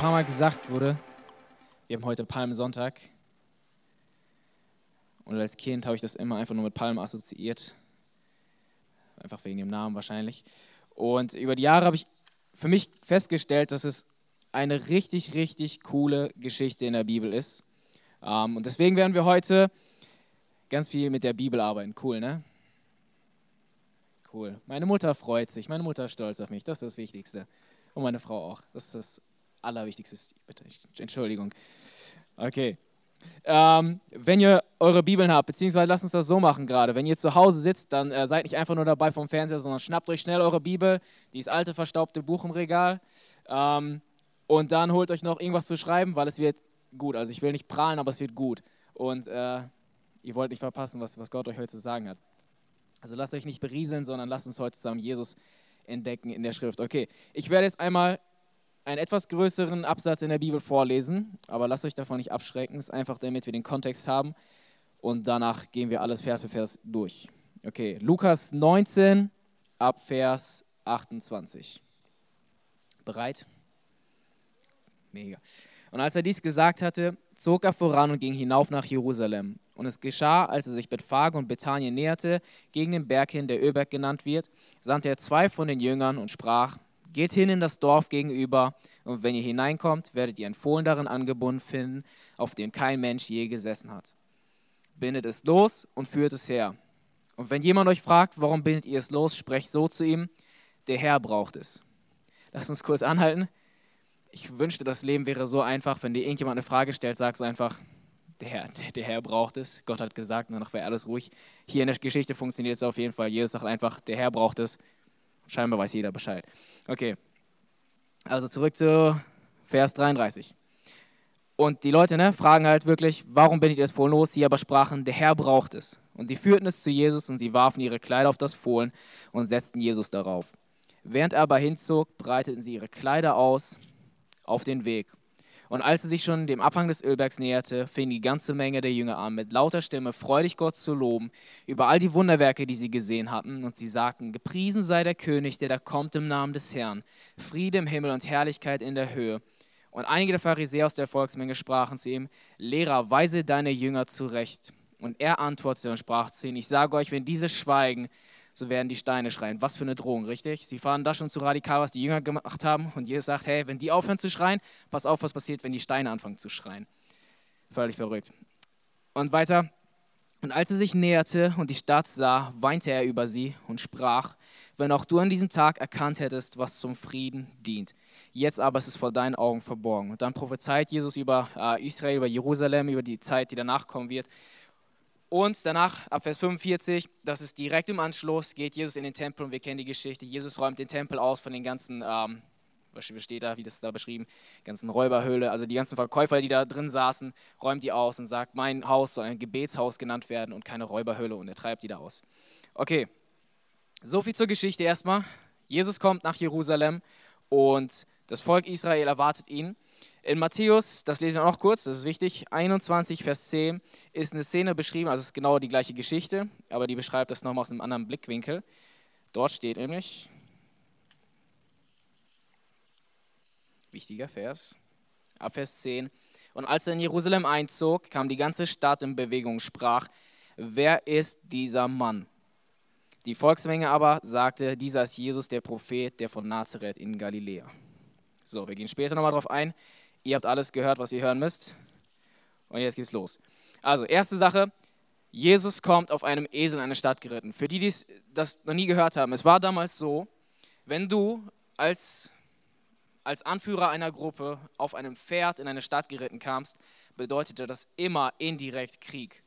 Paar Mal gesagt wurde, wir haben heute Palmsonntag. Und als Kind habe ich das immer einfach nur mit Palmen assoziiert. Einfach wegen dem Namen wahrscheinlich. Und über die Jahre habe ich für mich festgestellt, dass es eine richtig, richtig coole Geschichte in der Bibel ist. Ähm, und deswegen werden wir heute ganz viel mit der Bibel arbeiten. Cool, ne? Cool. Meine Mutter freut sich. Meine Mutter ist stolz auf mich. Das ist das Wichtigste. Und meine Frau auch. Das ist das Allerwichtigste. Bitte, Entschuldigung. Okay. Ähm, wenn ihr eure Bibeln habt, beziehungsweise lasst uns das so machen gerade. Wenn ihr zu Hause sitzt, dann äh, seid nicht einfach nur dabei vom Fernseher, sondern schnappt euch schnell eure Bibel, dieses alte verstaubte Buch im Regal, ähm, und dann holt euch noch irgendwas zu schreiben, weil es wird gut. Also ich will nicht prahlen, aber es wird gut. Und äh, ihr wollt nicht verpassen, was, was Gott euch heute zu sagen hat. Also lasst euch nicht berieseln, sondern lasst uns heute zusammen Jesus entdecken in der Schrift. Okay, ich werde jetzt einmal einen etwas größeren Absatz in der Bibel vorlesen, aber lasst euch davon nicht abschrecken, es ist einfach damit wir den Kontext haben und danach gehen wir alles Vers für Vers durch. Okay, Lukas 19 ab Vers 28. Bereit? Mega. Und als er dies gesagt hatte, zog er voran und ging hinauf nach Jerusalem. Und es geschah, als er sich Bethphage und Bethanien näherte, gegen den Berg hin, der Ölberg genannt wird, sandte er zwei von den Jüngern und sprach, Geht hin in das Dorf gegenüber, und wenn ihr hineinkommt, werdet ihr ein Fohlen darin angebunden finden, auf dem kein Mensch je gesessen hat. Bindet es los und führt es her. Und wenn jemand euch fragt, warum bindet ihr es los, sprecht so zu ihm, der Herr braucht es. Lasst uns kurz anhalten. Ich wünschte, das Leben wäre so einfach, wenn dir irgendjemand eine Frage stellt, sagst du einfach, der Herr, der Herr braucht es. Gott hat gesagt, danach wäre alles ruhig. Hier in der Geschichte funktioniert es auf jeden Fall. Jesus sagt einfach, der Herr braucht es. Scheinbar weiß jeder Bescheid. Okay, also zurück zu Vers 33. Und die Leute ne, fragen halt wirklich, warum bin ich das Fohlen los? Sie aber sprachen, der Herr braucht es. Und sie führten es zu Jesus und sie warfen ihre Kleider auf das Fohlen und setzten Jesus darauf. Während er aber hinzog, breiteten sie ihre Kleider aus auf den Weg. Und als er sich schon dem Abhang des Ölbergs näherte, fing die ganze Menge der Jünger an, mit lauter Stimme freudig Gott zu loben über all die Wunderwerke, die sie gesehen hatten. Und sie sagten, gepriesen sei der König, der da kommt im Namen des Herrn. Friede im Himmel und Herrlichkeit in der Höhe. Und einige der Pharisäer aus der Volksmenge sprachen zu ihm, Lehrer, weise deine Jünger zurecht. Und er antwortete und sprach zu ihnen, ich sage euch, wenn diese schweigen, so werden die Steine schreien. Was für eine Drohung, richtig? Sie fahren da schon zu radikal, was die Jünger gemacht haben. Und Jesus sagt, hey, wenn die aufhören zu schreien, pass auf, was passiert, wenn die Steine anfangen zu schreien. Völlig verrückt. Und weiter. Und als er sich näherte und die Stadt sah, weinte er über sie und sprach, wenn auch du an diesem Tag erkannt hättest, was zum Frieden dient. Jetzt aber ist es vor deinen Augen verborgen. Und dann prophezeit Jesus über äh, Israel, über Jerusalem, über die Zeit, die danach kommen wird. Und danach, ab Vers 45, das ist direkt im Anschluss, geht Jesus in den Tempel und wir kennen die Geschichte. Jesus räumt den Tempel aus von den ganzen, ähm, was steht da, wie das da beschrieben, ganzen Räuberhöhle, also die ganzen Verkäufer, die da drin saßen, räumt die aus und sagt, mein Haus soll ein Gebetshaus genannt werden und keine Räuberhöhle und er treibt die da aus. Okay, so viel zur Geschichte erstmal. Jesus kommt nach Jerusalem und das Volk Israel erwartet ihn. In Matthäus, das lesen wir noch kurz, das ist wichtig, 21, Vers 10 ist eine Szene beschrieben, also es ist genau die gleiche Geschichte, aber die beschreibt das nochmal aus einem anderen Blickwinkel. Dort steht nämlich, wichtiger Vers, ab Vers 10, und als er in Jerusalem einzog, kam die ganze Stadt in Bewegung, sprach, wer ist dieser Mann? Die Volksmenge aber sagte, dieser ist Jesus, der Prophet, der von Nazareth in Galiläa. So, wir gehen später nochmal drauf ein. Ihr habt alles gehört, was ihr hören müsst. Und jetzt geht's los. Also, erste Sache. Jesus kommt auf einem Esel in eine Stadt geritten. Für die, die das noch nie gehört haben, es war damals so, wenn du als, als Anführer einer Gruppe auf einem Pferd in eine Stadt geritten kamst, bedeutete das immer indirekt Krieg.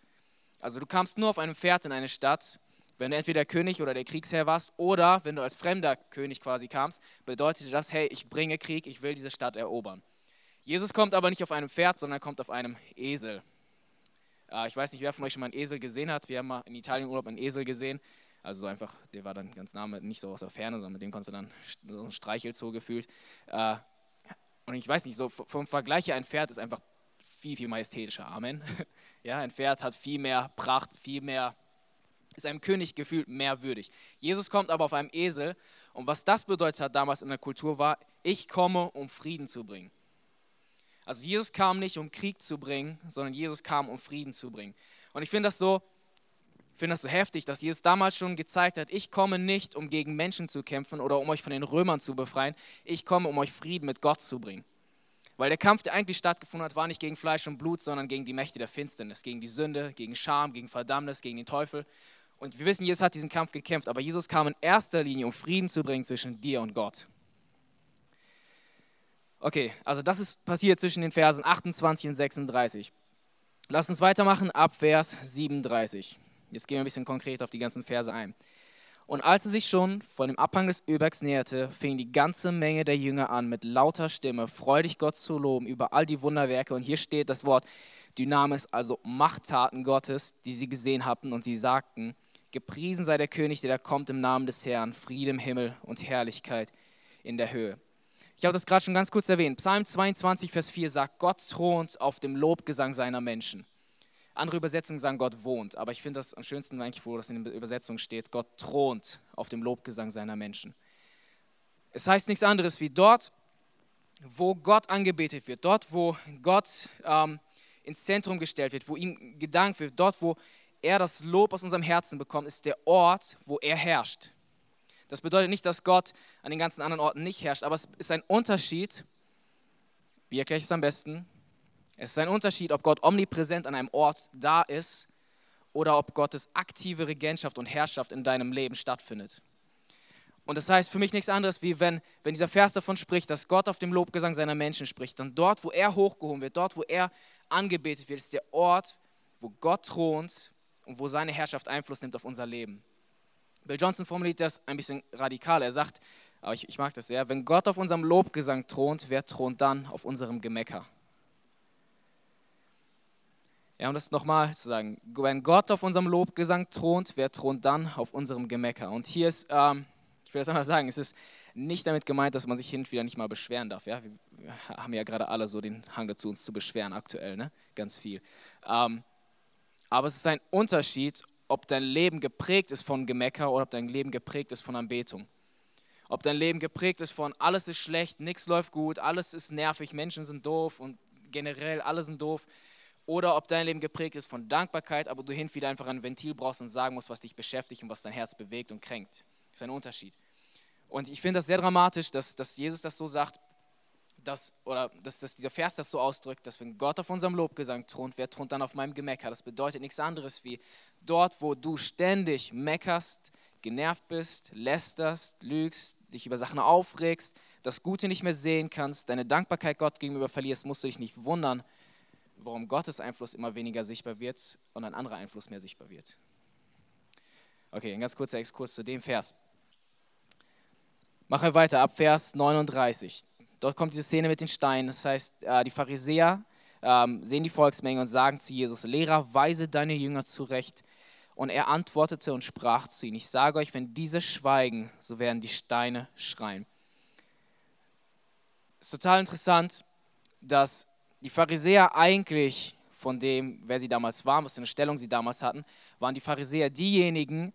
Also du kamst nur auf einem Pferd in eine Stadt, wenn du entweder König oder der Kriegsherr warst, oder wenn du als fremder König quasi kamst, bedeutete das, hey, ich bringe Krieg, ich will diese Stadt erobern. Jesus kommt aber nicht auf einem Pferd, sondern er kommt auf einem Esel. Äh, ich weiß nicht, wer von euch schon mal einen Esel gesehen hat. Wir haben mal in Italien Urlaub einen Esel gesehen. Also so einfach, der war dann ganz nah, nicht so aus der Ferne, sondern mit dem konntest du dann so ein Streichelzoo gefühlt. Äh, und ich weiß nicht, so vom Vergleich her, ein Pferd ist einfach viel, viel majestätischer. Amen. Ja, ein Pferd hat viel mehr Pracht, viel mehr, ist einem König gefühlt mehr würdig. Jesus kommt aber auf einem Esel und was das bedeutet hat damals in der Kultur war, ich komme, um Frieden zu bringen. Also Jesus kam nicht, um Krieg zu bringen, sondern Jesus kam, um Frieden zu bringen. Und ich finde das so, ich das so heftig, dass Jesus damals schon gezeigt hat, ich komme nicht, um gegen Menschen zu kämpfen oder um euch von den Römern zu befreien. Ich komme, um euch Frieden mit Gott zu bringen. Weil der Kampf, der eigentlich stattgefunden hat, war nicht gegen Fleisch und Blut, sondern gegen die Mächte der Finsternis, gegen die Sünde, gegen Scham, gegen Verdammnis, gegen den Teufel. Und wir wissen, Jesus hat diesen Kampf gekämpft, aber Jesus kam in erster Linie, um Frieden zu bringen zwischen dir und Gott. Okay, also das ist passiert zwischen den Versen 28 und 36. Lass uns weitermachen ab Vers 37. Jetzt gehen wir ein bisschen konkret auf die ganzen Verse ein. Und als er sich schon von dem Abhang des Ölbergs näherte, fing die ganze Menge der Jünger an, mit lauter Stimme freudig Gott zu loben über all die Wunderwerke. Und hier steht das Wort Dynamis, also Machttaten Gottes, die sie gesehen hatten. Und sie sagten, gepriesen sei der König, der da kommt im Namen des Herrn, Friede im Himmel und Herrlichkeit in der Höhe. Ich habe das gerade schon ganz kurz erwähnt. Psalm 22, Vers 4 sagt, Gott thront auf dem Lobgesang seiner Menschen. Andere Übersetzungen sagen, Gott wohnt, aber ich finde das am schönsten eigentlich, wo das in der Übersetzung steht, Gott thront auf dem Lobgesang seiner Menschen. Es heißt nichts anderes wie dort, wo Gott angebetet wird, dort, wo Gott ähm, ins Zentrum gestellt wird, wo ihm gedankt wird, dort, wo er das Lob aus unserem Herzen bekommt, ist der Ort, wo er herrscht. Das bedeutet nicht, dass Gott an den ganzen anderen Orten nicht herrscht, aber es ist ein Unterschied. Wie erkläre ich es am besten? Es ist ein Unterschied, ob Gott omnipräsent an einem Ort da ist oder ob Gottes aktive Regentschaft und Herrschaft in deinem Leben stattfindet. Und das heißt für mich nichts anderes, wie wenn, wenn dieser Vers davon spricht, dass Gott auf dem Lobgesang seiner Menschen spricht, dann dort, wo er hochgehoben wird, dort, wo er angebetet wird, ist der Ort, wo Gott thront und wo seine Herrschaft Einfluss nimmt auf unser Leben. Bill Johnson formuliert das ein bisschen radikaler. Er sagt, aber ich, ich mag das sehr, wenn Gott auf unserem Lobgesang thront, wer thront dann auf unserem Gemecker? Ja, um das nochmal zu sagen, wenn Gott auf unserem Lobgesang thront, wer thront dann auf unserem Gemecker? Und hier ist, ähm, ich will das einmal sagen, es ist nicht damit gemeint, dass man sich hin und wieder nicht mal beschweren darf. Ja? Wir haben ja gerade alle so den Hang dazu, uns zu beschweren aktuell, ne? ganz viel. Ähm, aber es ist ein Unterschied, ob dein Leben geprägt ist von Gemecker oder ob dein Leben geprägt ist von Anbetung. Ob dein Leben geprägt ist von alles ist schlecht, nichts läuft gut, alles ist nervig, Menschen sind doof und generell alle sind doof. Oder ob dein Leben geprägt ist von Dankbarkeit, aber du hin wieder einfach ein Ventil brauchst und sagen musst, was dich beschäftigt und was dein Herz bewegt und kränkt. Das ist ein Unterschied. Und ich finde das sehr dramatisch, dass, dass Jesus das so sagt, dass, oder dass, dass dieser Vers das so ausdrückt, dass wenn Gott auf unserem Lobgesang thront, wer thront dann auf meinem Gemecker? Das bedeutet nichts anderes wie dort, wo du ständig meckerst, genervt bist, lästerst, lügst, dich über Sachen aufregst, das Gute nicht mehr sehen kannst, deine Dankbarkeit Gott gegenüber verlierst, musst du dich nicht wundern, warum Gottes Einfluss immer weniger sichtbar wird und ein anderer Einfluss mehr sichtbar wird. Okay, ein ganz kurzer Exkurs zu dem Vers. Machen wir weiter ab Vers 39. Dort kommt diese Szene mit den Steinen. Das heißt, äh, die Pharisäer ähm, sehen die Volksmenge und sagen zu Jesus, Lehrer, weise deine Jünger zurecht. Und er antwortete und sprach zu ihnen, ich sage euch, wenn diese schweigen, so werden die Steine schreien. Es ist total interessant, dass die Pharisäer eigentlich von dem, wer sie damals waren, was für eine Stellung sie damals hatten, waren die Pharisäer diejenigen,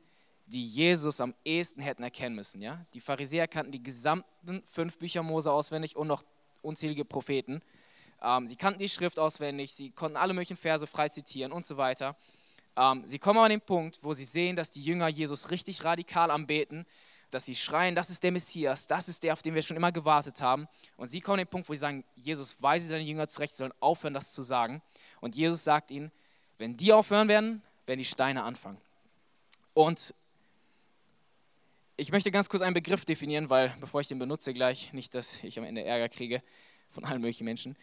die Jesus am ehesten hätten erkennen müssen. Ja? Die Pharisäer kannten die gesamten fünf Bücher Mose auswendig und noch unzählige Propheten. Ähm, sie kannten die Schrift auswendig, sie konnten alle möglichen Verse frei zitieren und so weiter. Ähm, sie kommen an den Punkt, wo sie sehen, dass die Jünger Jesus richtig radikal anbeten, dass sie schreien, das ist der Messias, das ist der, auf den wir schon immer gewartet haben. Und sie kommen an den Punkt, wo sie sagen, Jesus, weise deine Jünger zurecht, sollen aufhören, das zu sagen. Und Jesus sagt ihnen, wenn die aufhören werden, werden die Steine anfangen. Und ich möchte ganz kurz einen Begriff definieren, weil bevor ich den benutze gleich, nicht, dass ich am Ende Ärger kriege von allen möglichen Menschen.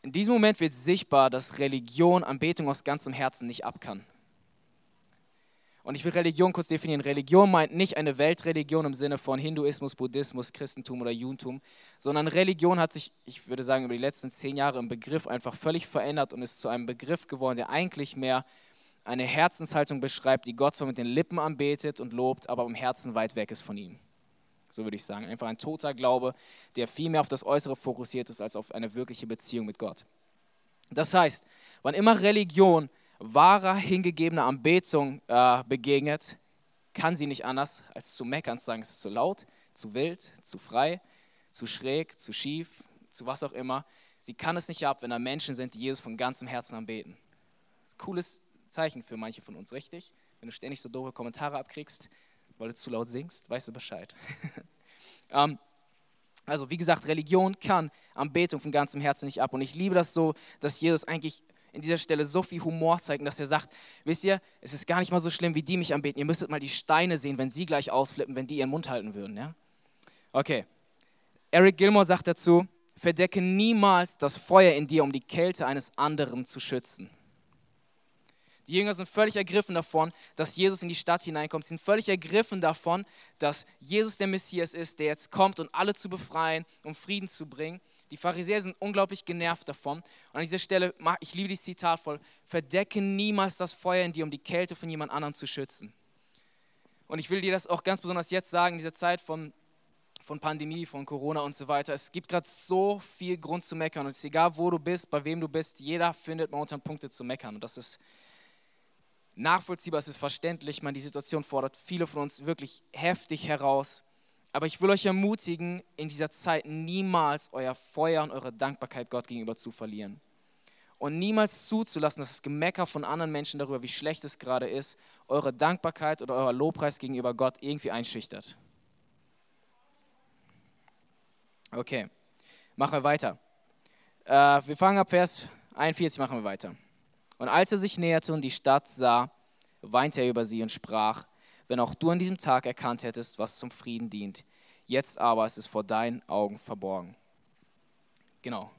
In diesem Moment wird sichtbar, dass Religion Anbetung aus ganzem Herzen nicht ab kann. Und ich will Religion kurz definieren. Religion meint nicht eine Weltreligion im Sinne von Hinduismus, Buddhismus, Christentum oder Judentum, sondern Religion hat sich, ich würde sagen, über die letzten zehn Jahre im Begriff einfach völlig verändert und ist zu einem Begriff geworden, der eigentlich mehr eine Herzenshaltung beschreibt, die Gott zwar mit den Lippen anbetet und lobt, aber im Herzen weit weg ist von ihm. So würde ich sagen. Einfach ein toter Glaube, der viel mehr auf das Äußere fokussiert ist als auf eine wirkliche Beziehung mit Gott. Das heißt, wann immer Religion wahrer, hingegebener Anbetung äh, begegnet, kann sie nicht anders als zu meckern, zu sagen, es ist zu laut, zu wild, zu frei, zu schräg, zu schief, zu was auch immer. Sie kann es nicht ab, wenn da Menschen sind, die Jesus von ganzem Herzen anbeten. Cooles Zeichen für manche von uns, richtig? Wenn du ständig so doofe Kommentare abkriegst, weil du zu laut singst, weißt du Bescheid. ähm, also wie gesagt, Religion kann Anbetung von ganzem Herzen nicht ab. Und ich liebe das so, dass Jesus eigentlich in dieser Stelle so viel Humor zeigt, dass er sagt, wisst ihr, es ist gar nicht mal so schlimm, wie die mich anbeten. Ihr müsstet mal die Steine sehen, wenn sie gleich ausflippen, wenn die ihren Mund halten würden. Ja? Okay. Eric Gilmore sagt dazu, verdecke niemals das Feuer in dir, um die Kälte eines anderen zu schützen. Die Jünger sind völlig ergriffen davon, dass Jesus in die Stadt hineinkommt. Sie sind völlig ergriffen davon, dass Jesus der Messias ist, der jetzt kommt, um alle zu befreien, um Frieden zu bringen. Die Pharisäer sind unglaublich genervt davon. Und an dieser Stelle, ich liebe dieses Zitat voll, verdecke niemals das Feuer in dir, um die Kälte von jemand anderem zu schützen. Und ich will dir das auch ganz besonders jetzt sagen, in dieser Zeit von, von Pandemie, von Corona und so weiter. Es gibt gerade so viel Grund zu meckern. Und es ist egal, wo du bist, bei wem du bist, jeder findet momentan Punkte zu meckern. Und das ist nachvollziehbar, es ist verständlich, man, die Situation fordert viele von uns wirklich heftig heraus. Aber ich will euch ermutigen, in dieser Zeit niemals euer Feuer und eure Dankbarkeit Gott gegenüber zu verlieren. Und niemals zuzulassen, dass das Gemecker von anderen Menschen darüber, wie schlecht es gerade ist, eure Dankbarkeit oder euer Lobpreis gegenüber Gott irgendwie einschüchtert. Okay, machen wir weiter. Äh, wir fangen ab Vers 41, machen wir weiter. Und als er sich näherte und die Stadt sah, weinte er über sie und sprach, wenn auch du an diesem Tag erkannt hättest, was zum Frieden dient. Jetzt aber ist es vor deinen Augen verborgen. Genau.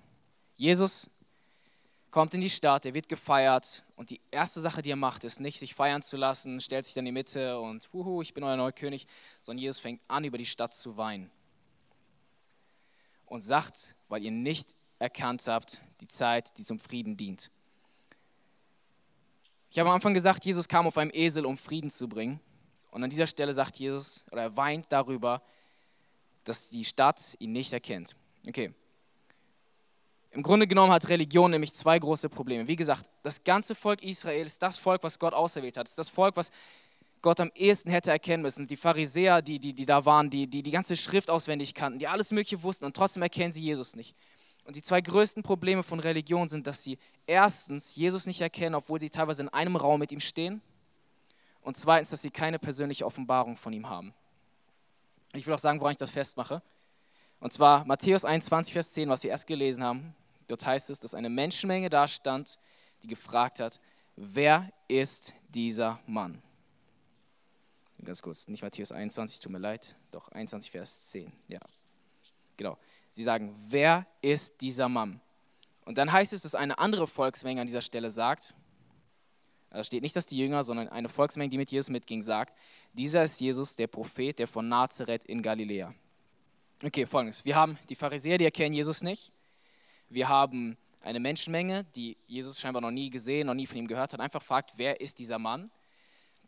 Jesus kommt in die Stadt, er wird gefeiert und die erste Sache, die er macht, ist nicht sich feiern zu lassen, stellt sich dann in die Mitte und huhu, ich bin euer neuer König, sondern Jesus fängt an, über die Stadt zu weinen und sagt, weil ihr nicht erkannt habt, die Zeit, die zum Frieden dient. Ich habe am Anfang gesagt, Jesus kam auf einem Esel, um Frieden zu bringen. Und an dieser Stelle sagt Jesus, oder er weint darüber, dass die Stadt ihn nicht erkennt. Okay. Im Grunde genommen hat Religion nämlich zwei große Probleme. Wie gesagt, das ganze Volk Israel ist das Volk, was Gott auserwählt hat. Es ist das Volk, was Gott am ehesten hätte erkennen müssen. Die Pharisäer, die, die, die da waren, die, die die ganze Schrift auswendig kannten, die alles Mögliche wussten und trotzdem erkennen sie Jesus nicht. Und die zwei größten Probleme von Religion sind, dass sie erstens Jesus nicht erkennen, obwohl sie teilweise in einem Raum mit ihm stehen. Und zweitens, dass sie keine persönliche Offenbarung von ihm haben. Ich will auch sagen, woran ich das festmache. Und zwar Matthäus 21, Vers 10, was wir erst gelesen haben. Dort heißt es, dass eine Menschenmenge da stand, die gefragt hat, wer ist dieser Mann? Ganz kurz, nicht Matthäus 21, tut mir leid, doch 21, Vers 10, ja. Genau. Sie sagen, wer ist dieser Mann? Und dann heißt es, dass eine andere Volksmenge an dieser Stelle sagt, da steht nicht, dass die Jünger, sondern eine Volksmenge, die mit Jesus mitging, sagt, dieser ist Jesus, der Prophet, der von Nazareth in Galiläa. Okay, folgendes. Wir haben die Pharisäer, die erkennen Jesus nicht. Wir haben eine Menschenmenge, die Jesus scheinbar noch nie gesehen, noch nie von ihm gehört hat, einfach fragt, wer ist dieser Mann?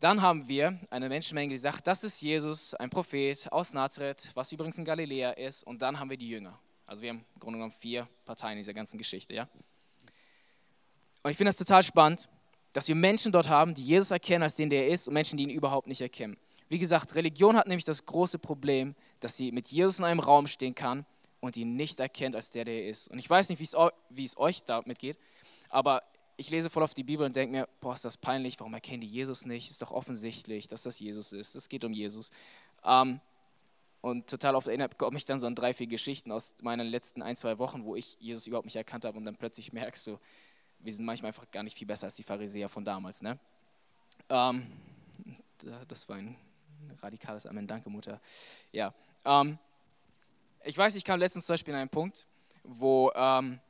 Dann haben wir eine Menschenmenge, die sagt, das ist Jesus, ein Prophet aus Nazareth, was übrigens in Galiläa ist. Und dann haben wir die Jünger. Also wir haben im Grunde genommen vier Parteien in dieser ganzen Geschichte. Ja? Und ich finde das total spannend, dass wir Menschen dort haben, die Jesus erkennen als den, der er ist, und Menschen, die ihn überhaupt nicht erkennen. Wie gesagt, Religion hat nämlich das große Problem, dass sie mit Jesus in einem Raum stehen kann und ihn nicht erkennt als der, der er ist. Und ich weiß nicht, wie es euch damit geht, aber ich lese voll auf die Bibel und denke mir, boah, ist das peinlich, warum erkennen die Jesus nicht? Ist doch offensichtlich, dass das Jesus ist. Es geht um Jesus. Ähm, und total oft erinnert mich dann so an drei, vier Geschichten aus meinen letzten ein, zwei Wochen, wo ich Jesus überhaupt nicht erkannt habe und dann plötzlich merkst du, wir sind manchmal einfach gar nicht viel besser als die Pharisäer von damals. Ne? Ähm, das war ein radikales Amen. Danke, Mutter. Ja. Ähm, ich weiß, ich kam letztens zum Beispiel an einen Punkt, wo ähm,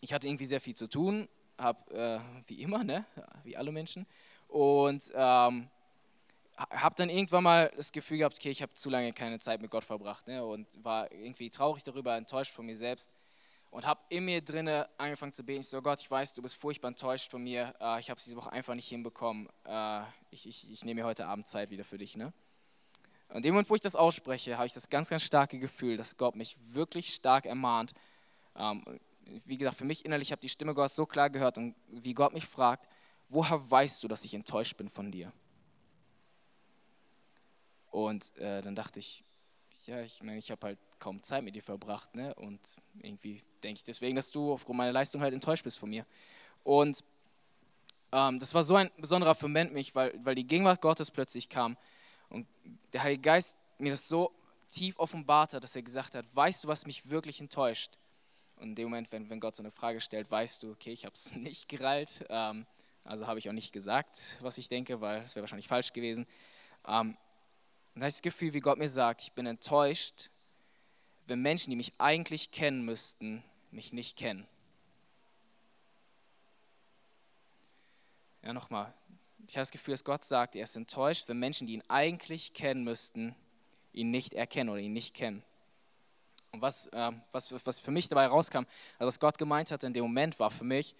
ich hatte irgendwie sehr viel zu tun habe, äh, wie immer, ne? wie alle Menschen. Und ähm, habe dann irgendwann mal das Gefühl gehabt, okay, ich habe zu lange keine Zeit mit Gott verbracht ne? und war irgendwie traurig darüber, enttäuscht von mir selbst und habe in mir drinne angefangen zu beten. Ich so, Gott, ich weiß, du bist furchtbar enttäuscht von mir. Äh, ich habe es diese Woche einfach nicht hinbekommen. Äh, ich, ich, ich nehme mir heute Abend Zeit wieder für dich. Ne? Und in dem Moment, wo ich das ausspreche, habe ich das ganz, ganz starke Gefühl, dass Gott mich wirklich stark ermahnt. Wie gesagt, für mich innerlich habe die Stimme Gottes so klar gehört und wie Gott mich fragt, woher weißt du, dass ich enttäuscht bin von dir? Und äh, dann dachte ich, ja, ich meine, ich habe halt kaum Zeit mit dir verbracht, ne? Und irgendwie denke ich deswegen, dass du aufgrund meiner Leistung halt enttäuscht bist von mir. Und ähm, das war so ein besonderer Moment mich, weil, weil die Gegenwart Gottes plötzlich kam und der Heilige Geist mir das so tief offenbart hat, dass er gesagt hat, weißt du, was mich wirklich enttäuscht? Und in dem Moment, wenn, wenn Gott so eine Frage stellt, weißt du, okay, ich habe es nicht gereilt, ähm, also habe ich auch nicht gesagt, was ich denke, weil das wäre wahrscheinlich falsch gewesen. Ähm, und da ist das Gefühl, wie Gott mir sagt, ich bin enttäuscht, wenn Menschen, die mich eigentlich kennen müssten, mich nicht kennen. Ja, nochmal. Ich habe das Gefühl, dass Gott sagt, er ist enttäuscht, wenn Menschen, die ihn eigentlich kennen müssten, ihn nicht erkennen oder ihn nicht kennen. Und was, äh, was, was für mich dabei rauskam, also was Gott gemeint hat in dem Moment, war für mich,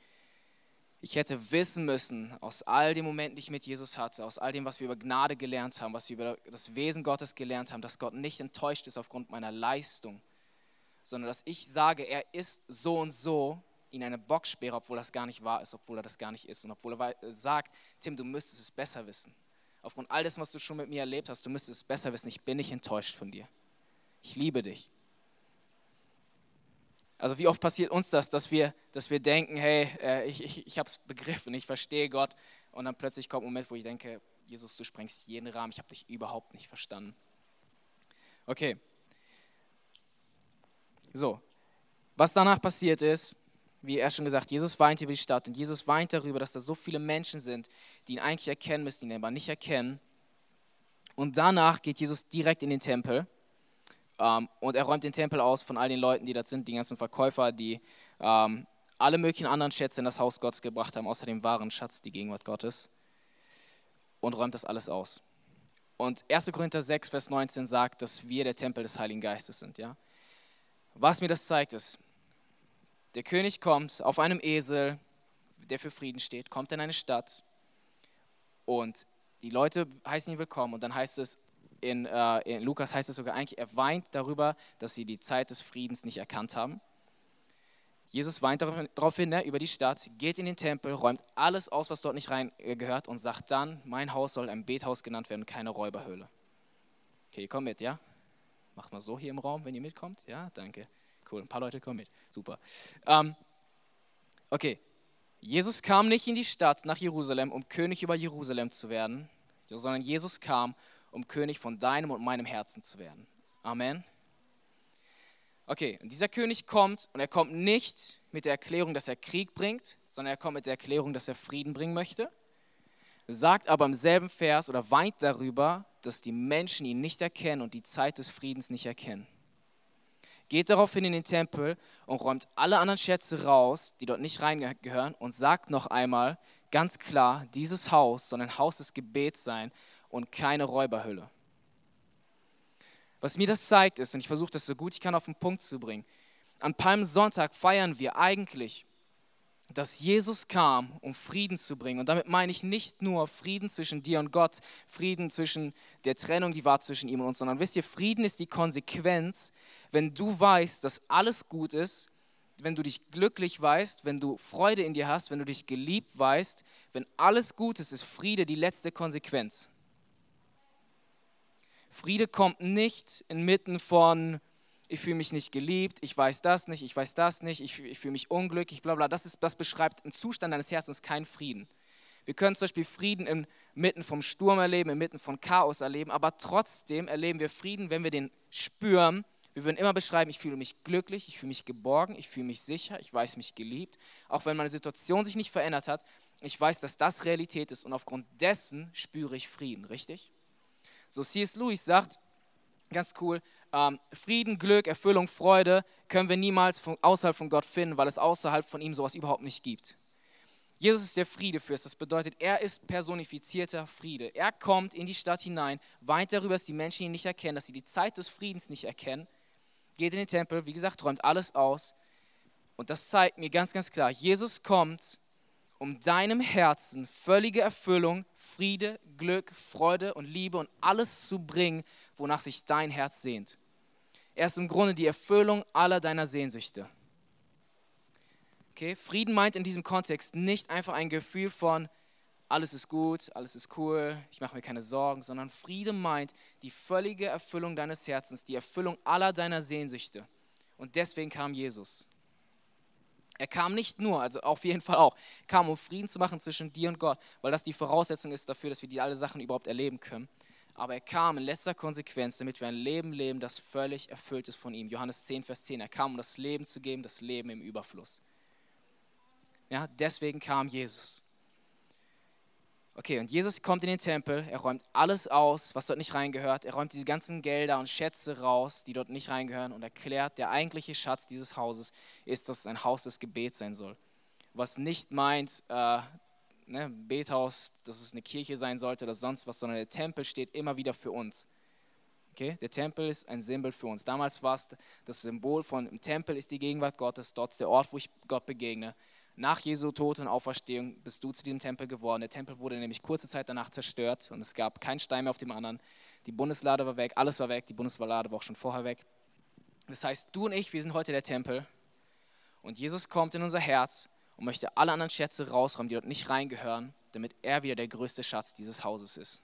ich hätte wissen müssen, aus all den Momenten, die ich mit Jesus hatte, aus all dem, was wir über Gnade gelernt haben, was wir über das Wesen Gottes gelernt haben, dass Gott nicht enttäuscht ist aufgrund meiner Leistung, sondern dass ich sage, er ist so und so, ihn eine Bocksperre, obwohl das gar nicht wahr ist, obwohl er das gar nicht ist und obwohl er sagt, Tim, du müsstest es besser wissen. Aufgrund all dessen, was du schon mit mir erlebt hast, du müsstest es besser wissen. Ich bin nicht enttäuscht von dir. Ich liebe dich. Also wie oft passiert uns das, dass wir, dass wir denken, hey, äh, ich, ich, ich habe es begriffen, ich verstehe Gott und dann plötzlich kommt ein Moment, wo ich denke, Jesus, du sprengst jeden Rahmen, ich habe dich überhaupt nicht verstanden. Okay. So, was danach passiert ist, wie er schon gesagt, Jesus weint über die Stadt und Jesus weint darüber, dass da so viele Menschen sind, die ihn eigentlich erkennen müssen, ihn aber nicht erkennen. Und danach geht Jesus direkt in den Tempel ähm, und er räumt den Tempel aus von all den Leuten, die da sind, die ganzen Verkäufer, die ähm, alle möglichen anderen Schätze in das Haus Gottes gebracht haben, außer dem wahren Schatz, die Gegenwart Gottes. Und räumt das alles aus. Und 1. Korinther 6, Vers 19 sagt, dass wir der Tempel des Heiligen Geistes sind. Ja? Was mir das zeigt, ist, der König kommt auf einem Esel, der für Frieden steht, kommt in eine Stadt und die Leute heißen ihn willkommen und dann heißt es, in, äh, in Lukas heißt es sogar eigentlich, er weint darüber, dass sie die Zeit des Friedens nicht erkannt haben. Jesus weint daraufhin ne, über die Stadt, geht in den Tempel, räumt alles aus, was dort nicht rein äh, gehört und sagt dann, mein Haus soll ein Bethaus genannt werden, keine Räuberhöhle. Okay, ihr kommt mit, ja? Macht mal so hier im Raum, wenn ihr mitkommt. Ja, danke. Cool, ein paar Leute kommen mit. Super. Ähm, okay, Jesus kam nicht in die Stadt nach Jerusalem, um König über Jerusalem zu werden, sondern Jesus kam, um König von deinem und meinem Herzen zu werden. Amen. Okay, und dieser König kommt und er kommt nicht mit der Erklärung, dass er Krieg bringt, sondern er kommt mit der Erklärung, dass er Frieden bringen möchte. Sagt aber im selben Vers oder weint darüber, dass die Menschen ihn nicht erkennen und die Zeit des Friedens nicht erkennen. Geht daraufhin in den Tempel und räumt alle anderen Schätze raus, die dort nicht reingehören, und sagt noch einmal ganz klar, dieses Haus soll ein Haus des Gebets sein und keine Räuberhülle. Was mir das zeigt ist, und ich versuche das so gut ich kann auf den Punkt zu bringen, an Palmsonntag feiern wir eigentlich, dass Jesus kam, um Frieden zu bringen. Und damit meine ich nicht nur Frieden zwischen dir und Gott, Frieden zwischen der Trennung, die war zwischen ihm und uns, sondern wisst ihr, Frieden ist die Konsequenz, wenn du weißt, dass alles gut ist, wenn du dich glücklich weißt, wenn du Freude in dir hast, wenn du dich geliebt weißt, wenn alles gut ist, ist Friede die letzte Konsequenz. Friede kommt nicht inmitten von, ich fühle mich nicht geliebt, ich weiß das nicht, ich weiß das nicht, ich, ich fühle mich unglücklich, bla bla. Das, ist, das beschreibt einen Zustand deines Herzens, kein Frieden. Wir können zum Beispiel Frieden inmitten vom Sturm erleben, inmitten von Chaos erleben, aber trotzdem erleben wir Frieden, wenn wir den spüren. Wir würden immer beschreiben, ich fühle mich glücklich, ich fühle mich geborgen, ich fühle mich sicher, ich weiß mich geliebt. Auch wenn meine Situation sich nicht verändert hat, ich weiß, dass das Realität ist und aufgrund dessen spüre ich Frieden, richtig? So C.S. Lewis sagt, ganz cool, ähm, Frieden, Glück, Erfüllung, Freude können wir niemals von, außerhalb von Gott finden, weil es außerhalb von ihm sowas überhaupt nicht gibt. Jesus ist der Friedefürst. Das bedeutet, er ist personifizierter Friede. Er kommt in die Stadt hinein, weint darüber, dass die Menschen ihn nicht erkennen, dass sie die Zeit des Friedens nicht erkennen, geht in den Tempel, wie gesagt, räumt alles aus. Und das zeigt mir ganz, ganz klar, Jesus kommt, um deinem Herzen völlige Erfüllung, Friede, Glück, Freude und Liebe und alles zu bringen, wonach sich dein Herz sehnt. Er ist im Grunde die Erfüllung aller deiner Sehnsüchte. Okay? Frieden meint in diesem Kontext nicht einfach ein Gefühl von, alles ist gut, alles ist cool, ich mache mir keine Sorgen, sondern Friede meint die völlige Erfüllung deines Herzens, die Erfüllung aller deiner Sehnsüchte. Und deswegen kam Jesus. Er kam nicht nur, also auf jeden Fall auch, kam, um Frieden zu machen zwischen dir und Gott, weil das die Voraussetzung ist dafür, dass wir die alle Sachen überhaupt erleben können. Aber er kam in letzter Konsequenz, damit wir ein Leben leben, das völlig erfüllt ist von ihm. Johannes 10, Vers 10. Er kam, um das Leben zu geben, das Leben im Überfluss. Ja, deswegen kam Jesus. Okay, und Jesus kommt in den Tempel, er räumt alles aus, was dort nicht reingehört. Er räumt diese ganzen Gelder und Schätze raus, die dort nicht reingehören und erklärt, der eigentliche Schatz dieses Hauses ist, dass es ein Haus des Gebets sein soll. Was nicht meint, äh, ne, Bethaus, dass es eine Kirche sein sollte oder sonst was, sondern der Tempel steht immer wieder für uns. Okay? Der Tempel ist ein Symbol für uns. Damals war es das Symbol von, im Tempel ist die Gegenwart Gottes, dort ist der Ort, wo ich Gott begegne nach Jesu Tod und Auferstehung bist du zu diesem Tempel geworden. Der Tempel wurde nämlich kurze Zeit danach zerstört und es gab keinen Stein mehr auf dem anderen. Die Bundeslade war weg, alles war weg, die Bundeslade war auch schon vorher weg. Das heißt, du und ich, wir sind heute der Tempel und Jesus kommt in unser Herz und möchte alle anderen Schätze rausräumen, die dort nicht reingehören, damit er wieder der größte Schatz dieses Hauses ist.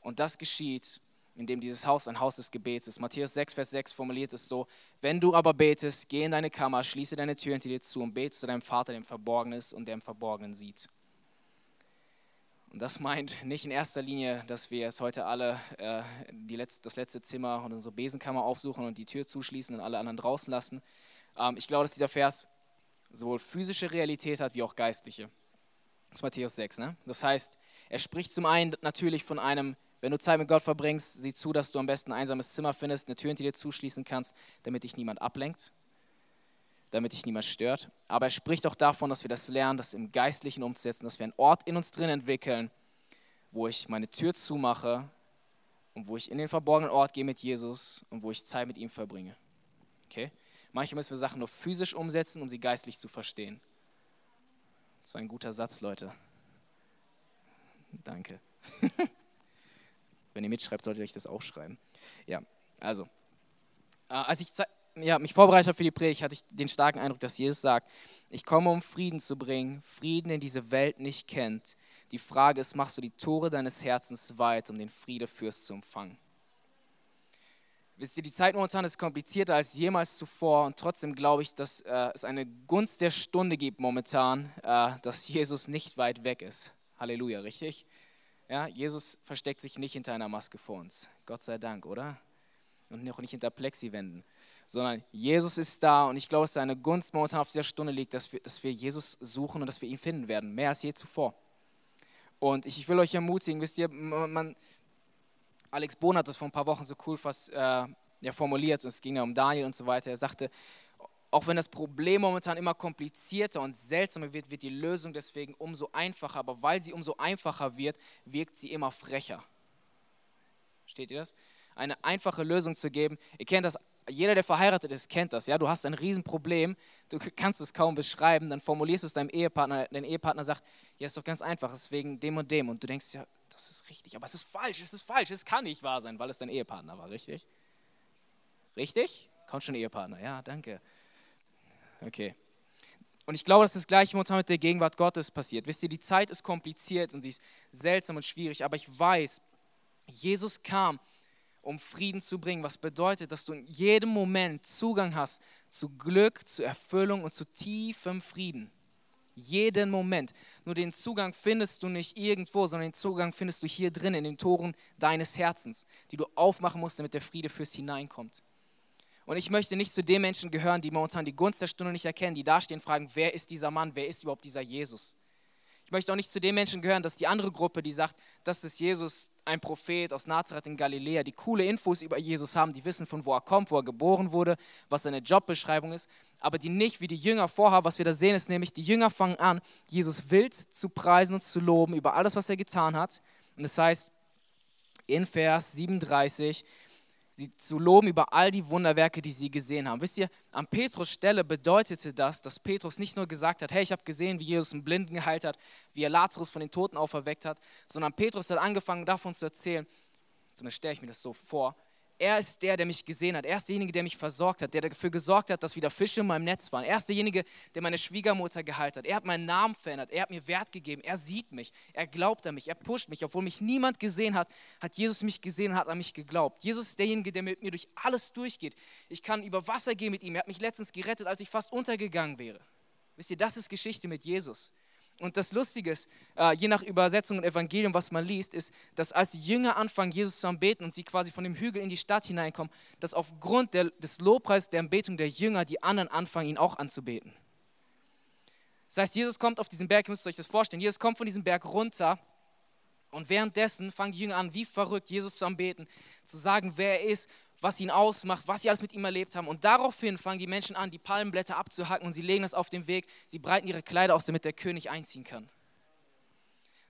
Und das geschieht in dem dieses Haus ein Haus des Gebets ist. Matthäus 6, Vers 6 formuliert es so, wenn du aber betest, geh in deine Kammer, schließe deine Tür hinter dir zu und bete zu deinem Vater, der im Verborgenen ist und der im Verborgenen sieht. Und das meint nicht in erster Linie, dass wir es heute alle äh, Letz-, das letzte Zimmer und unsere Besenkammer aufsuchen und die Tür zuschließen und alle anderen draußen lassen. Ähm, ich glaube, dass dieser Vers sowohl physische Realität hat wie auch geistliche. Das ist Matthäus 6. Ne? Das heißt, er spricht zum einen natürlich von einem wenn du Zeit mit Gott verbringst, sieh zu, dass du am besten ein einsames Zimmer findest, eine Tür hinter dir zuschließen kannst, damit dich niemand ablenkt, damit dich niemand stört. Aber er spricht auch davon, dass wir das lernen, das im Geistlichen umzusetzen, dass wir einen Ort in uns drin entwickeln, wo ich meine Tür zumache und wo ich in den verborgenen Ort gehe mit Jesus und wo ich Zeit mit ihm verbringe. Okay? Manchmal müssen wir Sachen nur physisch umsetzen, um sie geistlich zu verstehen. Das war ein guter Satz, Leute. Danke. Wenn ihr mitschreibt, solltet ihr euch das auch schreiben. Ja, also, äh, als ich ja, mich vorbereitet habe für die Predigt, hatte ich den starken Eindruck, dass Jesus sagt, ich komme, um Frieden zu bringen, Frieden, den diese Welt nicht kennt. Die Frage ist, machst du die Tore deines Herzens weit, um den Friedefürst zu empfangen? Wisst ihr, die Zeit momentan ist komplizierter als jemals zuvor und trotzdem glaube ich, dass äh, es eine Gunst der Stunde gibt momentan, äh, dass Jesus nicht weit weg ist. Halleluja, richtig? Ja, Jesus versteckt sich nicht hinter einer Maske vor uns. Gott sei Dank, oder? Und auch nicht hinter Plexiwänden. Sondern Jesus ist da und ich glaube, dass seine Gunst momentan auf dieser Stunde liegt, dass wir, dass wir Jesus suchen und dass wir ihn finden werden. Mehr als je zuvor. Und ich, ich will euch ermutigen, wisst ihr, man, Alex Bohn hat das vor ein paar Wochen so cool fast äh, ja, formuliert. Und es ging ja um Daniel und so weiter. Er sagte, auch wenn das Problem momentan immer komplizierter und seltsamer wird, wird die Lösung deswegen umso einfacher. Aber weil sie umso einfacher wird, wirkt sie immer frecher. Steht ihr das? Eine einfache Lösung zu geben. Ihr kennt das, jeder, der verheiratet ist, kennt das. Ja? Du hast ein Riesenproblem, du kannst es kaum beschreiben, dann formulierst du es deinem Ehepartner, dein Ehepartner sagt, ja, ist doch ganz einfach, ist wegen dem und dem. Und du denkst, ja, das ist richtig, aber es ist falsch, es ist falsch, es kann nicht wahr sein, weil es dein Ehepartner war, richtig? Richtig? Kommt schon Ehepartner, ja, danke. Okay. Und ich glaube, dass das gleiche momentan mit der Gegenwart Gottes passiert. Wisst ihr, die Zeit ist kompliziert und sie ist seltsam und schwierig, aber ich weiß, Jesus kam, um Frieden zu bringen, was bedeutet, dass du in jedem Moment Zugang hast zu Glück, zu Erfüllung und zu tiefem Frieden. Jeden Moment. Nur den Zugang findest du nicht irgendwo, sondern den Zugang findest du hier drin, in den Toren deines Herzens, die du aufmachen musst, damit der Friede fürs hineinkommt. Und ich möchte nicht zu den Menschen gehören, die momentan die Gunst der Stunde nicht erkennen, die dastehen und fragen, wer ist dieser Mann, wer ist überhaupt dieser Jesus? Ich möchte auch nicht zu den Menschen gehören, dass die andere Gruppe, die sagt, das ist Jesus, ein Prophet aus Nazareth in Galiläa, die coole Infos über Jesus haben, die wissen, von wo er kommt, wo er geboren wurde, was seine Jobbeschreibung ist, aber die nicht wie die Jünger vorhaben. Was wir da sehen, ist nämlich, die Jünger fangen an, Jesus wild zu preisen und zu loben über alles, was er getan hat. Und das heißt, in Vers 37, sie zu loben über all die Wunderwerke, die sie gesehen haben. Wisst ihr, an Petrus Stelle bedeutete das, dass Petrus nicht nur gesagt hat, hey, ich habe gesehen, wie Jesus einen Blinden geheilt hat, wie er Lazarus von den Toten auferweckt hat, sondern Petrus hat angefangen davon zu erzählen, zumindest stelle ich mir das so vor, er ist der, der mich gesehen hat. Er ist derjenige, der mich versorgt hat, der dafür gesorgt hat, dass wieder Fische in meinem Netz waren. Er ist derjenige, der meine Schwiegermutter geheilt hat. Er hat meinen Namen verändert. Er hat mir Wert gegeben. Er sieht mich. Er glaubt an mich. Er pusht mich. Obwohl mich niemand gesehen hat, hat Jesus mich gesehen und hat an mich geglaubt. Jesus ist derjenige, der mit mir durch alles durchgeht. Ich kann über Wasser gehen mit ihm. Er hat mich letztens gerettet, als ich fast untergegangen wäre. Wisst ihr, das ist Geschichte mit Jesus. Und das Lustige ist, äh, je nach Übersetzung und Evangelium, was man liest, ist, dass als die Jünger anfangen, Jesus zu anbeten und sie quasi von dem Hügel in die Stadt hineinkommen, dass aufgrund des Lobpreises der Anbetung der Jünger die anderen anfangen, ihn auch anzubeten. Das heißt, Jesus kommt auf diesen Berg, ihr müsst euch das vorstellen, Jesus kommt von diesem Berg runter und währenddessen fangen die Jünger an, wie verrückt Jesus zu anbeten, zu sagen, wer er ist was ihn ausmacht, was sie alles mit ihm erlebt haben. Und daraufhin fangen die Menschen an, die Palmenblätter abzuhacken und sie legen das auf den Weg. Sie breiten ihre Kleider aus, damit der König einziehen kann.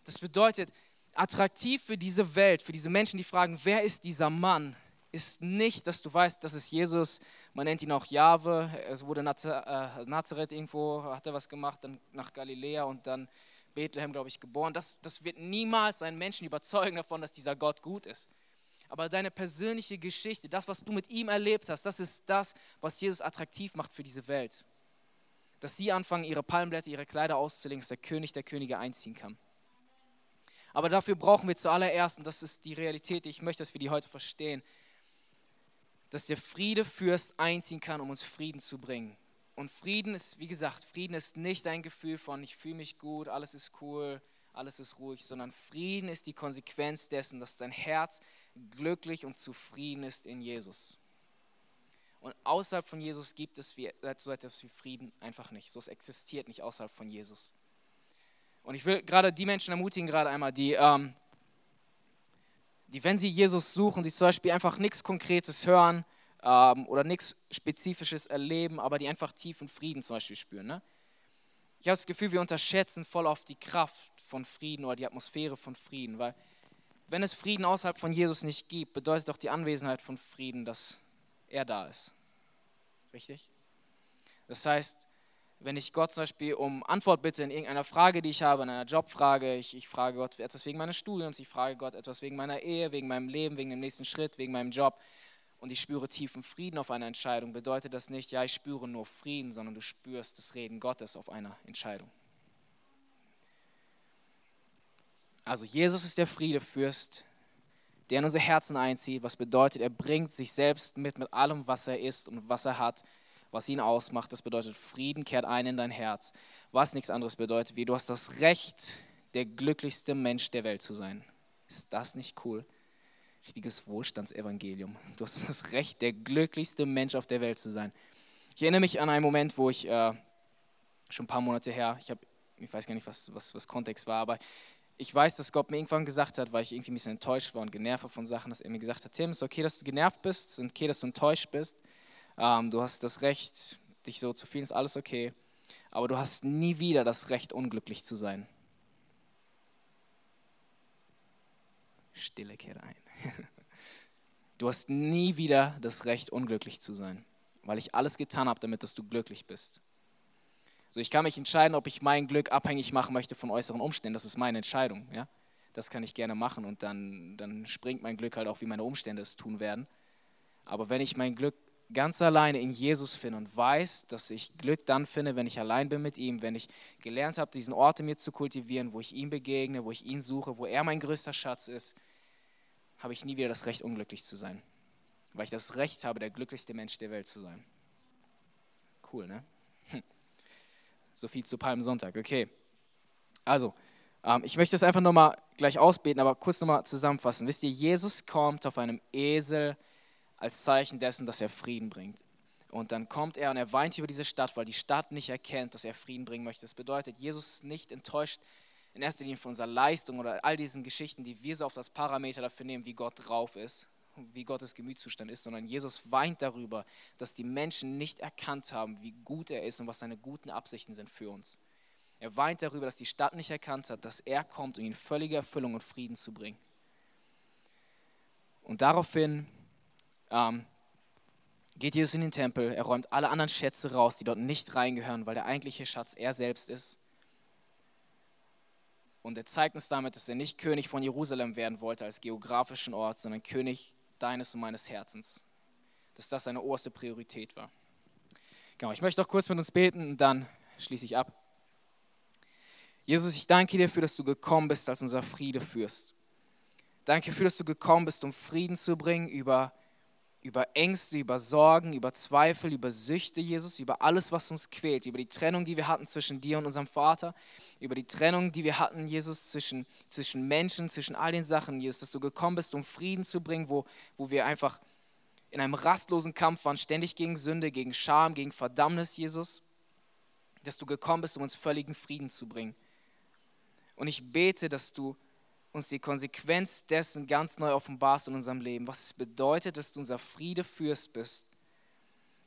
Das bedeutet, attraktiv für diese Welt, für diese Menschen, die fragen, wer ist dieser Mann, ist nicht, dass du weißt, das ist Jesus. Man nennt ihn auch Jahwe. Es wurde äh, Nazareth irgendwo, hat er was gemacht, dann nach Galiläa und dann Bethlehem, glaube ich, geboren. Das, das wird niemals einen Menschen überzeugen davon, dass dieser Gott gut ist aber deine persönliche Geschichte, das, was du mit ihm erlebt hast, das ist das, was Jesus attraktiv macht für diese Welt. Dass sie anfangen, ihre Palmblätter, ihre Kleider auszulegen, dass der König der Könige einziehen kann. Aber dafür brauchen wir zuallererst, und das ist die Realität, die ich möchte, dass wir die heute verstehen, dass der Friedefürst einziehen kann, um uns Frieden zu bringen. Und Frieden ist, wie gesagt, Frieden ist nicht ein Gefühl von, ich fühle mich gut, alles ist cool, alles ist ruhig, sondern Frieden ist die Konsequenz dessen, dass dein Herz glücklich und zufrieden ist in Jesus. Und außerhalb von Jesus gibt es so etwas wie Frieden einfach nicht. So es existiert nicht außerhalb von Jesus. Und ich will gerade die Menschen ermutigen, gerade einmal, die, ähm, die, wenn sie Jesus suchen, die zum Beispiel einfach nichts Konkretes hören ähm, oder nichts Spezifisches erleben, aber die einfach tiefen Frieden zum Beispiel spüren. Ne? Ich habe das Gefühl, wir unterschätzen voll auf die Kraft von Frieden oder die Atmosphäre von Frieden, weil wenn es Frieden außerhalb von Jesus nicht gibt, bedeutet doch die Anwesenheit von Frieden, dass er da ist. Richtig? Das heißt, wenn ich Gott zum Beispiel um Antwort bitte in irgendeiner Frage, die ich habe, in einer Jobfrage, ich, ich frage Gott etwas wegen meines Studiums, ich frage Gott etwas wegen meiner Ehe, wegen meinem Leben, wegen dem nächsten Schritt, wegen meinem Job und ich spüre tiefen Frieden auf einer Entscheidung, bedeutet das nicht, ja, ich spüre nur Frieden, sondern du spürst das Reden Gottes auf einer Entscheidung. Also Jesus ist der Friedefürst, der in unser Herzen einzieht, was bedeutet, er bringt sich selbst mit, mit allem, was er ist und was er hat, was ihn ausmacht. Das bedeutet, Frieden kehrt ein in dein Herz, was nichts anderes bedeutet, wie du hast das Recht, der glücklichste Mensch der Welt zu sein. Ist das nicht cool? Richtiges Wohlstandsevangelium. Du hast das Recht, der glücklichste Mensch auf der Welt zu sein. Ich erinnere mich an einen Moment, wo ich äh, schon ein paar Monate her, ich, hab, ich weiß gar nicht, was, was, was Kontext war, aber ich weiß, dass Gott mir irgendwann gesagt hat, weil ich irgendwie ein bisschen enttäuscht war und genervt von Sachen, dass er mir gesagt hat, Tim, es ist okay, dass du genervt bist, es ist okay, dass du enttäuscht bist. Ähm, du hast das Recht, dich so zu fühlen, ist alles okay. Aber du hast nie wieder das Recht, unglücklich zu sein. Stille kehrt ein. Du hast nie wieder das Recht, unglücklich zu sein, weil ich alles getan habe, damit dass du glücklich bist. So, ich kann mich entscheiden, ob ich mein Glück abhängig machen möchte von äußeren Umständen. Das ist meine Entscheidung. Ja? Das kann ich gerne machen und dann, dann springt mein Glück halt auch, wie meine Umstände es tun werden. Aber wenn ich mein Glück ganz alleine in Jesus finde und weiß, dass ich Glück dann finde, wenn ich allein bin mit ihm, wenn ich gelernt habe, diesen Ort in mir zu kultivieren, wo ich ihm begegne, wo ich ihn suche, wo er mein größter Schatz ist, habe ich nie wieder das Recht, unglücklich zu sein. Weil ich das Recht habe, der glücklichste Mensch der Welt zu sein. Cool, ne? So viel zu Palmsonntag. Okay. Also, ähm, ich möchte es einfach nochmal gleich ausbeten, aber kurz nochmal zusammenfassen. Wisst ihr, Jesus kommt auf einem Esel als Zeichen dessen, dass er Frieden bringt. Und dann kommt er und er weint über diese Stadt, weil die Stadt nicht erkennt, dass er Frieden bringen möchte. Das bedeutet, Jesus ist nicht enttäuscht in erster Linie von unserer Leistung oder all diesen Geschichten, die wir so auf das Parameter dafür nehmen, wie Gott drauf ist, wie Gottes Gemütszustand ist, sondern Jesus weint darüber, dass die Menschen nicht erkannt haben, wie gut er ist und was seine guten Absichten sind für uns. Er weint darüber, dass die Stadt nicht erkannt hat, dass er kommt, um ihnen völlige Erfüllung und Frieden zu bringen. Und daraufhin ähm, geht Jesus in den Tempel, er räumt alle anderen Schätze raus, die dort nicht reingehören, weil der eigentliche Schatz er selbst ist. Und er zeigt uns damit, dass er nicht König von Jerusalem werden wollte als geografischen Ort, sondern König deines und meines Herzens. Dass das seine oberste Priorität war. Genau, ich möchte noch kurz mit uns beten und dann schließe ich ab. Jesus, ich danke dir dafür, dass du gekommen bist als unser Friedefürst. Danke dafür, dass du gekommen bist, um Frieden zu bringen über über Ängste, über Sorgen, über Zweifel, über Süchte, Jesus, über alles, was uns quält, über die Trennung, die wir hatten zwischen dir und unserem Vater, über die Trennung, die wir hatten, Jesus, zwischen, zwischen Menschen, zwischen all den Sachen, Jesus, dass du gekommen bist, um Frieden zu bringen, wo, wo wir einfach in einem rastlosen Kampf waren, ständig gegen Sünde, gegen Scham, gegen Verdammnis, Jesus, dass du gekommen bist, um uns völligen Frieden zu bringen. Und ich bete, dass du uns die Konsequenz dessen ganz neu offenbarst in unserem Leben, was es bedeutet, dass du unser Friedefürst bist,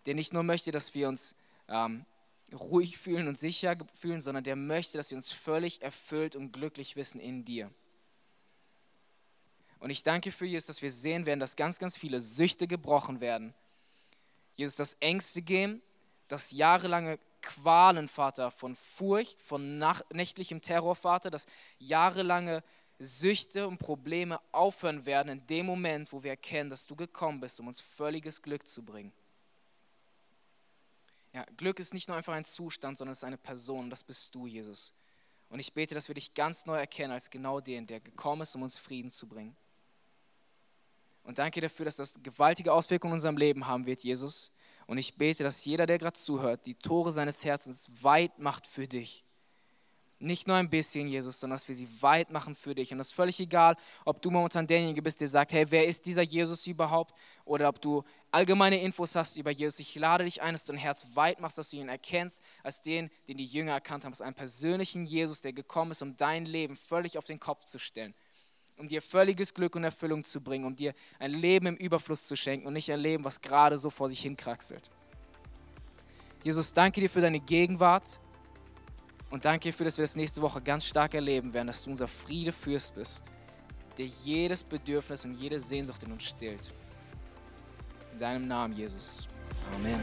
der nicht nur möchte, dass wir uns ähm, ruhig fühlen und sicher fühlen, sondern der möchte, dass wir uns völlig erfüllt und glücklich wissen in dir. Und ich danke für Jesus, dass wir sehen werden, dass ganz, ganz viele Süchte gebrochen werden. Jesus, dass Ängste gehen, dass jahrelange Qualen, Vater, von Furcht, von nächtlichem Terror, Vater, dass jahrelange Süchte und Probleme aufhören werden in dem Moment, wo wir erkennen, dass du gekommen bist, um uns völliges Glück zu bringen. Ja, Glück ist nicht nur einfach ein Zustand, sondern es ist eine Person und das bist du, Jesus. Und ich bete, dass wir dich ganz neu erkennen als genau den, der gekommen ist, um uns Frieden zu bringen. Und danke dafür, dass das gewaltige Auswirkungen in unserem Leben haben wird, Jesus. Und ich bete, dass jeder, der gerade zuhört, die Tore seines Herzens weit macht für dich nicht nur ein bisschen, Jesus, sondern dass wir sie weit machen für dich. Und das ist völlig egal, ob du momentan derjenige bist, der sagt, hey, wer ist dieser Jesus überhaupt? Oder ob du allgemeine Infos hast über Jesus. Ich lade dich ein, dass du dein Herz weit machst, dass du ihn erkennst als den, den die Jünger erkannt haben, als einen persönlichen Jesus, der gekommen ist, um dein Leben völlig auf den Kopf zu stellen. Um dir völliges Glück und Erfüllung zu bringen, um dir ein Leben im Überfluss zu schenken und nicht ein Leben, was gerade so vor sich hinkraxelt. Jesus, danke dir für deine Gegenwart. Und danke dafür, dass wir das nächste Woche ganz stark erleben werden, dass du unser Friedefürst bist, der jedes Bedürfnis und jede Sehnsucht in uns stillt. In deinem Namen, Jesus. Amen.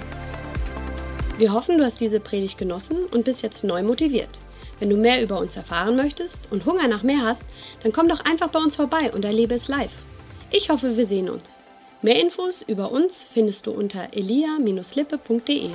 Wir hoffen, du hast diese Predigt genossen und bist jetzt neu motiviert. Wenn du mehr über uns erfahren möchtest und Hunger nach mehr hast, dann komm doch einfach bei uns vorbei und erlebe es live. Ich hoffe, wir sehen uns. Mehr Infos über uns findest du unter elia-lippe.de.